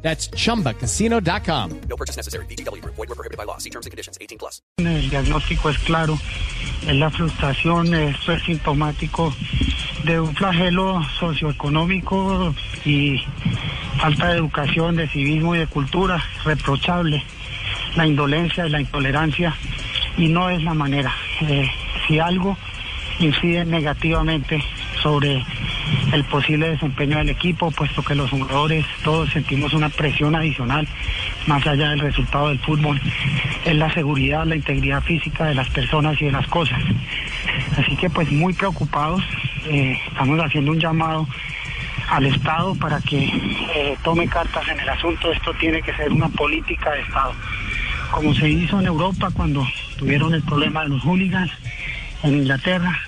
That's chumbacasino.com. No purchase necessary. BGW. Void were prohibited by law. See terms and conditions. 18 plus. El diagnóstico es claro, es la frustración, esto es sintomático de un flagelo socioeconómico y falta de educación, de civismo y de cultura, reprochable, la indolencia y la intolerancia, y no es la manera. Eh, si algo incide negativamente sobre el posible desempeño del equipo, puesto que los jugadores todos sentimos una presión adicional más allá del resultado del fútbol, es la seguridad, la integridad física de las personas y de las cosas. Así que pues muy preocupados, eh, estamos haciendo un llamado al Estado para que eh, tome cartas en el asunto. Esto tiene que ser una política de Estado, como se hizo en Europa cuando tuvieron el problema de los hooligans en Inglaterra.